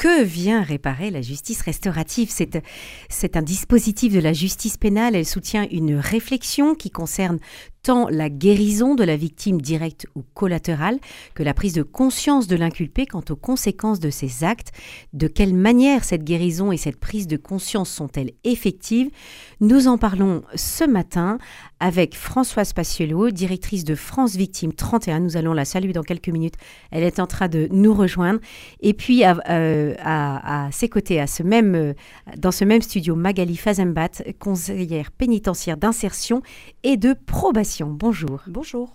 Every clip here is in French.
que vient réparer la justice restaurative? C'est un dispositif de la justice pénale. Elle soutient une réflexion qui concerne tant la guérison de la victime directe ou collatérale que la prise de conscience de l'inculpé quant aux conséquences de ses actes. De quelle manière cette guérison et cette prise de conscience sont-elles effectives? Nous en parlons ce matin avec Françoise Paciello, directrice de France Victime 31. Nous allons la saluer dans quelques minutes. Elle est en train de nous rejoindre. Et puis à, euh, ses côtés, à ce même, euh, dans ce même studio, Magali Fazembat, conseillère pénitentiaire d'insertion et de probation. Bonjour. Bonjour.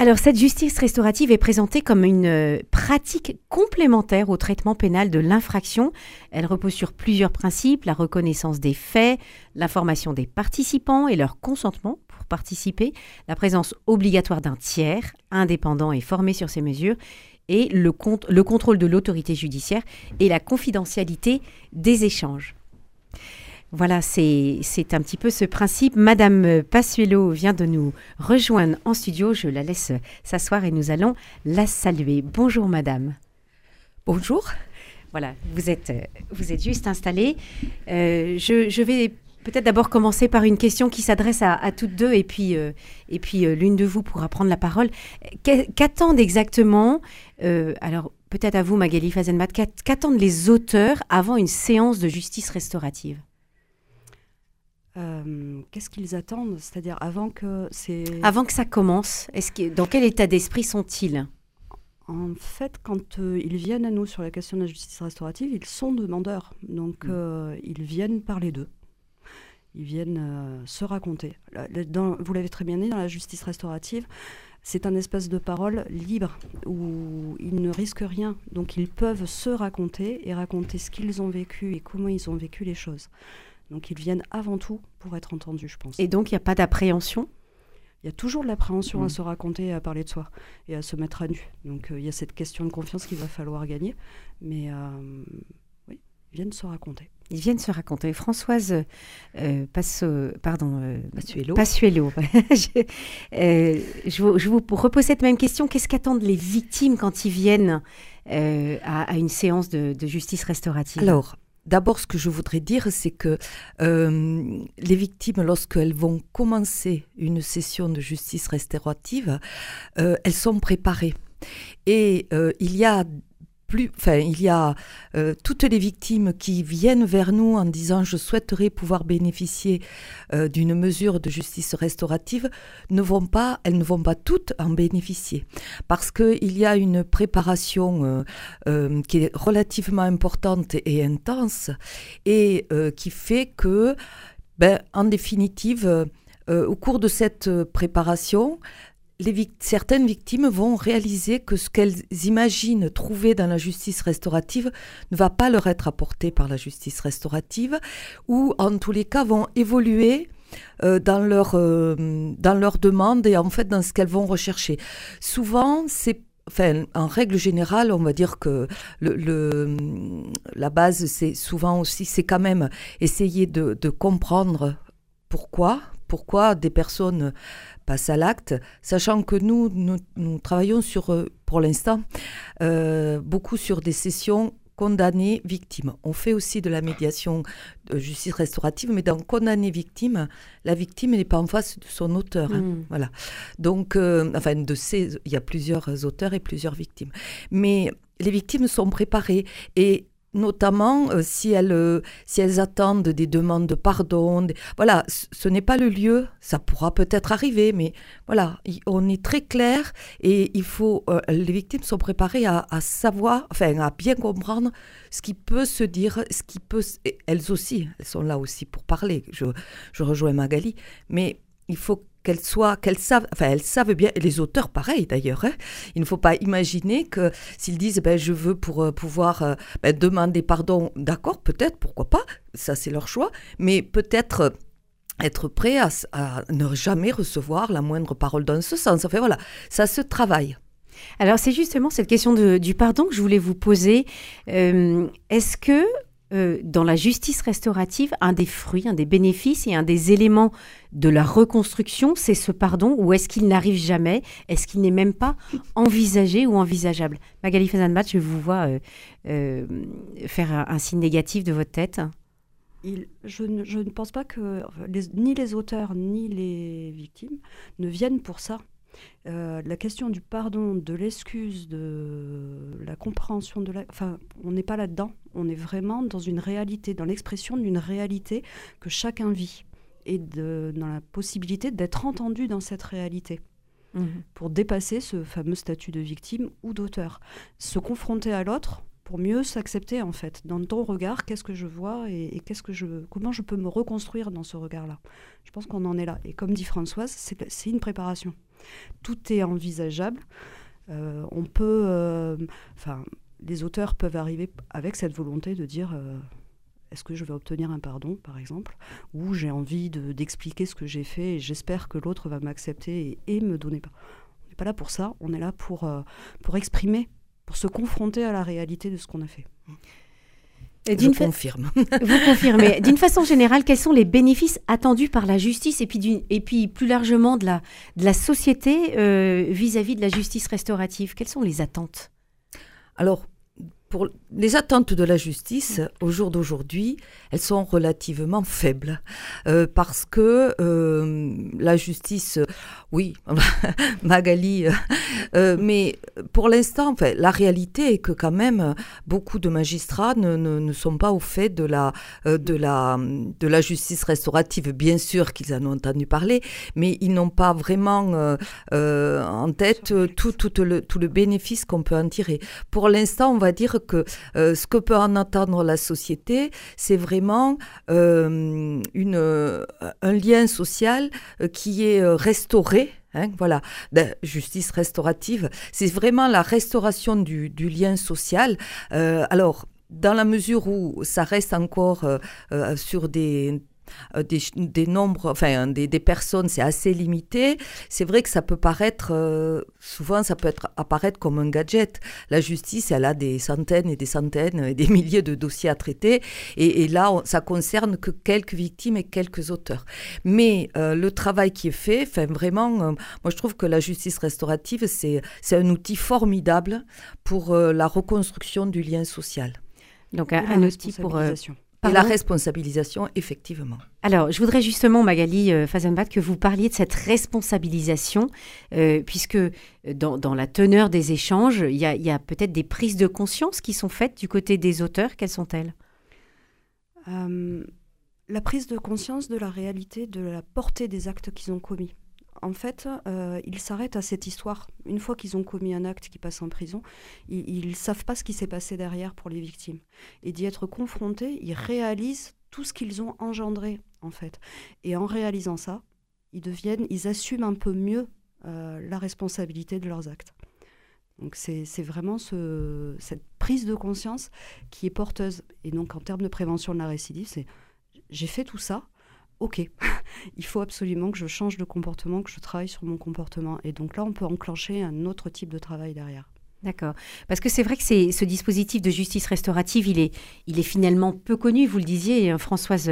Alors, cette justice restaurative est présentée comme une euh, pratique complémentaire au traitement pénal de l'infraction. Elle repose sur plusieurs principes, la reconnaissance des faits, l'information des participants et leur consentement pour participer, la présence obligatoire d'un tiers, indépendant et formé sur ces mesures, et le, le contrôle de l'autorité judiciaire et la confidentialité des échanges. Voilà, c'est un petit peu ce principe. Madame Passuelo vient de nous rejoindre en studio. Je la laisse s'asseoir et nous allons la saluer. Bonjour, madame. Bonjour. Voilà, vous êtes, vous êtes juste installée. Euh, je, vais peut-être d'abord commencer par une question qui s'adresse à, toutes deux et puis, euh, et puis euh, l'une de vous pourra prendre la parole. Qu'attendent exactement, alors peut-être à vous Magali Fazenmat, qu'attendent les auteurs avant une séance de justice restaurative? Euh, qu'est-ce qu'ils attendent? C'est-à-dire avant que c'est avant que ça commence. Est-ce que dans quel état d'esprit sont-ils? En fait, quand euh, ils viennent à nous sur la question de la justice restaurative, ils sont demandeurs. Donc mm. euh, ils viennent parler d'eux. Ils viennent se raconter. vous l'avez très bien dit dans la justice restaurative. C'est un espace de parole libre où ils ne risquent rien. Donc ils peuvent se raconter et raconter ce qu'ils ont vécu et comment ils ont vécu les choses. Donc ils viennent avant tout pour être entendus, je pense. Et donc il n'y a pas d'appréhension? Il y a toujours de l'appréhension à mm. se raconter, à parler de soi et à se mettre à nu. Donc euh, il y a cette question de confiance qu'il va falloir gagner. Mais euh, oui, ils viennent se raconter. Ils viennent se raconter. Françoise euh, pardon, euh, Passuelo. je, je, vous, je, vous, repose cette même question. Qu'est-ce qu'attendent les victimes quand ils viennent à, une séance de, de justice restaurative? Alors, D'abord, ce que je voudrais dire, c'est que euh, les victimes, lorsqu'elles vont commencer une session de justice restaurative, euh, elles sont préparées. Et euh, il y a enfin, il y a euh, toutes les victimes qui viennent vers nous en disant je souhaiterais pouvoir bénéficier euh, d'une mesure de justice restaurative, ne vont pas, elles ne vont pas toutes en bénéficier. Parce qu'il y a une préparation euh, qui est relativement importante et intense et qui fait que, ben, en définitive, au cours de cette préparation, certaines victimes vont réaliser que ce qu'elles imaginent trouver dans la justice restaurative ne va pas leur être apporté par la justice restaurative, ou en tous les cas vont évoluer euh, dans, leur, euh, dans leur demande et en fait dans ce qu'elles vont rechercher. Souvent, c'est Enfin, en règle générale, on va dire que la base, c'est souvent aussi, c'est quand même essayer de, de comprendre pourquoi, pourquoi des personnes passent à l'acte, sachant que nous, nous, travaillons sur, euh, pour l'instant, euh, beaucoup sur des sessions condamnées victimes. On fait aussi de la médiation de justice restaurative, mais dans condamné victime, la victime n'est pas en face de son auteur. Hein. Hmm. Voilà. Donc, euh, enfin, de ces, il y a plusieurs auteurs et plusieurs victimes. Mais les victimes sont préparées et notamment euh, si, elles, euh, si elles attendent des demandes de pardon. Voilà, ce n'est pas le lieu, ça pourra peut-être arriver, mais voilà, on est très clair et il faut, euh, les victimes sont préparées à, savoir, enfin à bien comprendre ce qui peut se dire, ce qui peut, elles aussi, elles sont là aussi pour parler, je, je rejoins Magali, mais il faut qu'elles soient, qu'elles savent, enfin elles savent bien, et les auteurs pareil d'ailleurs, hein. il ne faut pas imaginer que s'ils disent ben, je veux pour euh, pouvoir euh, ben, demander pardon, d'accord, peut-être, pourquoi pas, ça c'est leur choix, mais peut-être euh, être prêt à, ne jamais recevoir la moindre parole dans ce sens. Enfin voilà, ça se travaille. Alors c'est justement cette question du pardon que je voulais vous poser. Est-ce que euh, dans la justice restaurative, un des fruits, un des bénéfices et un des éléments de la reconstruction, c'est ce pardon ou est-ce qu'il n'arrive jamais Est-ce qu'il n'est même pas envisagé ou envisageable? Magali Fazanbat, je vous vois euh, euh, faire un, signe négatif de votre tête. je, ne, pense pas que ni les auteurs ni les victimes ne viennent pour ça. Euh, la question du pardon, de l'excuse, de la compréhension de la... Enfin, on n'est pas là-dedans. On est vraiment dans une réalité, dans l'expression d'une réalité que chacun vit et de, dans la possibilité d'être entendu dans cette réalité. Mmh. Pour dépasser ce fameux statut de victime ou d'auteur. Se confronter à l'autre pour mieux s'accepter en fait. Dans ton regard, qu'est-ce que je vois et, qu'est-ce que je, comment je peux me reconstruire dans ce regard-là? Je pense qu'on en est là. Et comme dit Françoise, c'est une préparation tout est envisageable. Euh, on peut, euh, enfin, les auteurs peuvent arriver avec cette volonté de dire euh, est-ce que je vais obtenir un pardon, par exemple, ou j'ai envie d'expliquer ce que j'ai fait et j'espère que l'autre va m'accepter et, me donner pas. On n'est pas là pour ça, on est là pour, pour exprimer, pour se confronter à la réalité de ce qu'on a fait. Je confirme. Vous confirmez. D'une façon générale, quels sont les bénéfices attendus par la justice et puis, et puis plus largement de la, de la société euh, vis-à-vis -vis de la justice restaurative? Quelles sont les attentes? Alors, les attentes de la justice au jour d'aujourd'hui, elles sont relativement faibles euh, parce que euh, la justice, oui, Magali, euh, mais pour l'instant, la réalité est que quand même beaucoup de magistrats ne, ne, sont pas au fait de la, de, la, de la justice restaurative. Bien sûr qu'ils en ont entendu parler, mais ils n'ont pas vraiment en tête tout, tout, le, tout le bénéfice qu'on peut en tirer. Pour l'instant, on va dire que euh, ce que peut en attendre la société, c'est vraiment euh, une, euh, un lien social qui est restauré. Hein, voilà, justice restaurative, c'est vraiment la restauration du lien social. alors, dans la mesure où ça reste encore sur des euh, des, nombres, enfin des, personnes, c'est assez limité. C'est vrai que ça peut paraître, euh, souvent ça peut être, apparaître comme un gadget. La justice, elle a des centaines et des centaines et des milliers de dossiers à traiter. Et, là, ça concerne que quelques victimes et quelques auteurs. Mais euh, le travail qui est fait, enfin vraiment, moi je trouve que la justice restaurative, c'est un outil formidable pour la reconstruction du lien social. Donc un, un outil pour et la responsabilisation, effectivement. Alors, je voudrais justement, Magali euh, Fazenbat, que vous parliez de cette responsabilisation, euh, puisque dans, la teneur des échanges, il y a, peut-être des prises de conscience qui sont faites du côté des auteurs. Quelles sont-elles? Euh, La prise de conscience de la réalité, de la portée des actes qu'ils ont commis en fait, euh, ils s'arrêtent à cette histoire. Une fois qu'ils ont commis un acte qui passe en prison, ils ne savent pas ce qui s'est passé derrière pour les victimes. Et d'y être confrontés, ils réalisent tout ce qu'ils ont engendré, en fait. Et en réalisant ça, ils deviennent, ils assument un peu mieux euh, la responsabilité de leurs actes. Donc c'est vraiment cette prise de conscience qui est porteuse. Et donc en termes de prévention de la récidive, c'est j'ai fait tout ça, ok, il faut absolument que je change de comportement, que je travaille sur mon comportement. Et donc là, on peut enclencher un autre type de travail derrière. D'accord. Parce que c'est vrai que ce dispositif de justice restaurative, il est, finalement peu connu, vous le disiez, hein, Françoise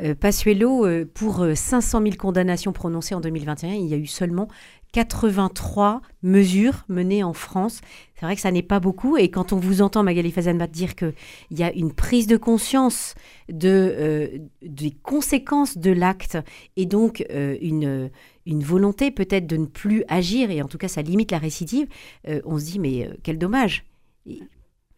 euh, Passuelo, euh, pour 500 000 condamnations prononcées en 2021, il y a eu seulement 83 mesures menées en France. C'est vrai que ça n'est pas beaucoup. Et quand on vous entend, Magali Fazanbat, dire qu'il y a une prise de conscience de, euh, des conséquences de l'acte et donc euh, une, une volonté peut-être de ne plus agir, et en tout cas ça limite la récidive, euh, on se dit mais quel dommage.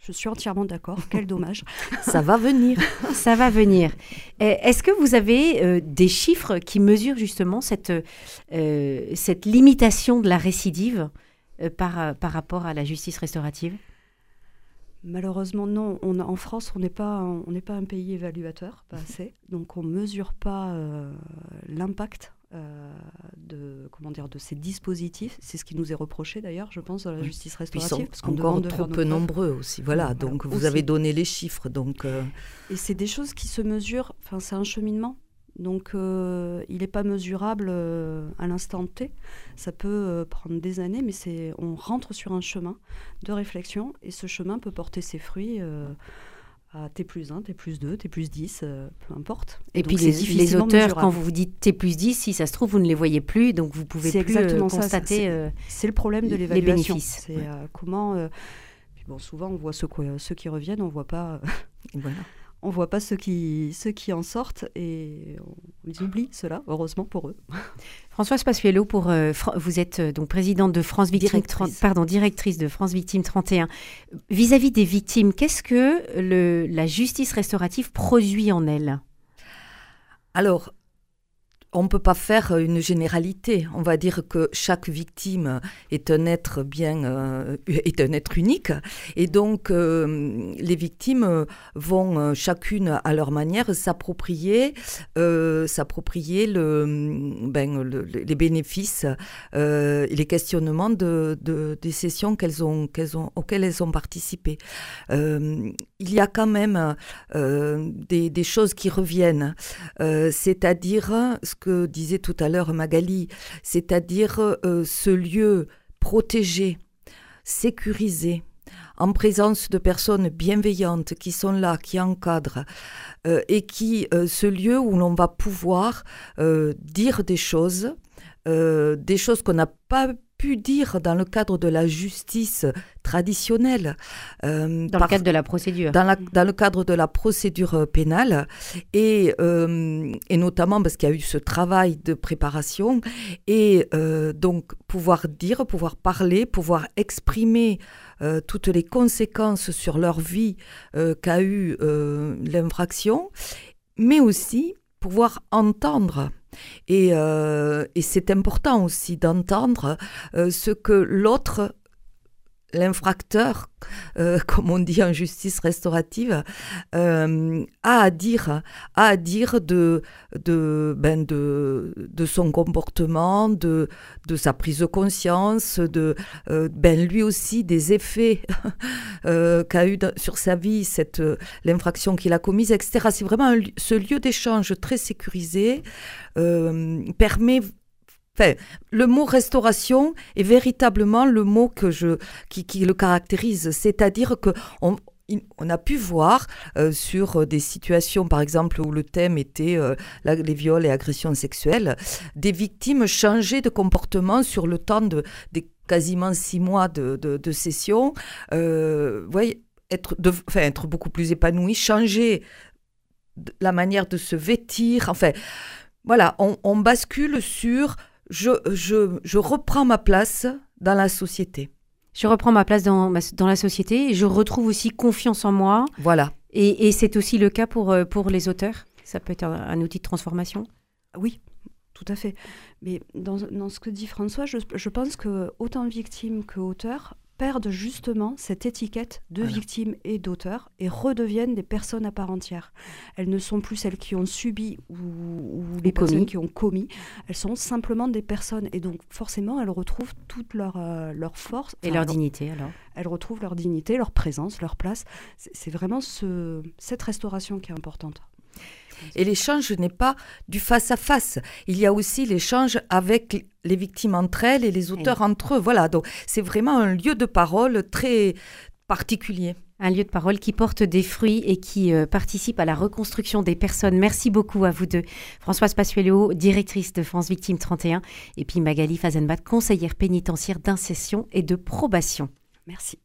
Je suis entièrement d'accord. Quel dommage. Ça va venir. Ça va venir. Est-ce que vous avez euh, des chiffres qui mesurent justement cette, euh, cette limitation de la récidive euh, par, par rapport à la justice restaurative? Malheureusement, non. On en France, on n'est pas, on pas un pays évaluateur, pas assez. Donc, on ne mesure pas l'impact de, comment dire, de ces dispositifs. C'est ce qui nous est reproché d'ailleurs, je pense, à la justice restaurative. Ils sont encore trop peu nombreux aussi. Voilà, donc vous avez donné les chiffres. Donc, euh, Et c'est des choses qui se mesurent, enfin, c'est un cheminement. Donc euh, il n'est pas mesurable à l'instant T. Ça peut prendre des années, mais c'est on rentre sur un chemin de réflexion et ce chemin peut porter ses fruits à T plus 1, T plus 2, T plus 10, euh, peu importe. Et, puis les, auteurs, quand vous vous dites T plus 10, si ça se trouve, vous ne les voyez plus, donc vous pouvez plus euh, constater C'est le problème de l'évaluation. C'est comment... bon, souvent, on voit ceux, ceux qui reviennent, on ne voit pas... voilà on voit pas ceux qui, ceux qui en sortent et on les oublie, cela, heureusement pour eux. Françoise Passuello, pour, euh, vous êtes euh, donc présidente de France Victime, pardon, directrice de France Victime 31. Vis-à-vis des victimes, qu'est-ce que le, la justice restaurative produit en elle? Alors, on ne peut pas faire une généralité. On va dire que chaque victime est un être bien, euh, est un être unique, et donc euh, les victimes vont euh, chacune à leur manière s'approprier, s'approprier le, ben, les bénéfices et les questionnements de, des sessions auxquelles elles ont participé. il y a quand même des, des, choses qui reviennent, c'est-à-dire ce disait tout à l'heure Magali, c'est-à-dire euh, ce lieu protégé, sécurisé, en présence de personnes bienveillantes qui sont là, qui encadrent, euh, et qui, euh, ce lieu où l'on va pouvoir dire des choses, des choses qu'on n'a pas pu dire dans le cadre de la justice traditionnelle. Euh, dans le cadre de la procédure. Dans, dans, le cadre de la procédure euh, pénale, et, euh, et notamment parce qu'il y a eu ce travail de préparation, et donc pouvoir dire, pouvoir parler, pouvoir exprimer toutes les conséquences sur leur vie qu'a eu l'infraction, mais aussi pouvoir entendre euh, et, c'est important aussi d'entendre euh, ce que l'autre l'infracteur, euh, comme on dit en justice restaurative, euh, a à dire, a à dire de, de, ben de, de son comportement, de, de sa prise de conscience, de euh, ben lui aussi des effets qu'a eu sur sa vie cette l'infraction qu'il a commise, etc. C'est vraiment ce lieu d'échange très sécurisé permet le mot restauration est véritablement le mot que je, qui, le caractérise. C'est-à-dire que on, a pu voir euh, sur des situations, par exemple, où le thème était euh, les viols et agressions sexuelles, des victimes changer de comportement sur le temps de, des quasiment six mois de, de, session. Euh, être, de, être beaucoup plus épanouies, changer la manière de se vêtir. Enfin, voilà, on bascule sur je, je, je reprends ma place dans la société. Je reprends ma place dans, dans la société et je retrouve aussi confiance en moi. Voilà. Et, et c'est aussi le cas pour, euh, pour les auteurs Ça peut être un, outil de transformation Oui, tout à fait. Mais dans, dans, ce que dit François, je, je pense que autant victime que auteur perdent justement cette étiquette de victime et d'auteur et redeviennent des personnes à part entière. Elles ne sont plus celles qui ont subi ou, les personnes qui ont commis. Elles sont simplement des personnes et donc forcément elles retrouvent toute leur, euh, leur force. Et leur, dignité alors? Elles retrouvent leur dignité, leur présence, leur place. C'est vraiment ce, cette restauration qui est importante. Et l'échange n'est pas du face-à-face. Il y a aussi l'échange avec les victimes entre elles et les auteurs entre eux. Voilà, donc c'est vraiment un lieu de parole très particulier. Un lieu de parole qui porte des fruits et qui euh, participe à la reconstruction des personnes. Merci beaucoup à vous deux. Françoise Passuelo, directrice de France Victimes 31, et puis Magali Fazenbat, conseillère pénitentiaire d'incession et de probation. Merci.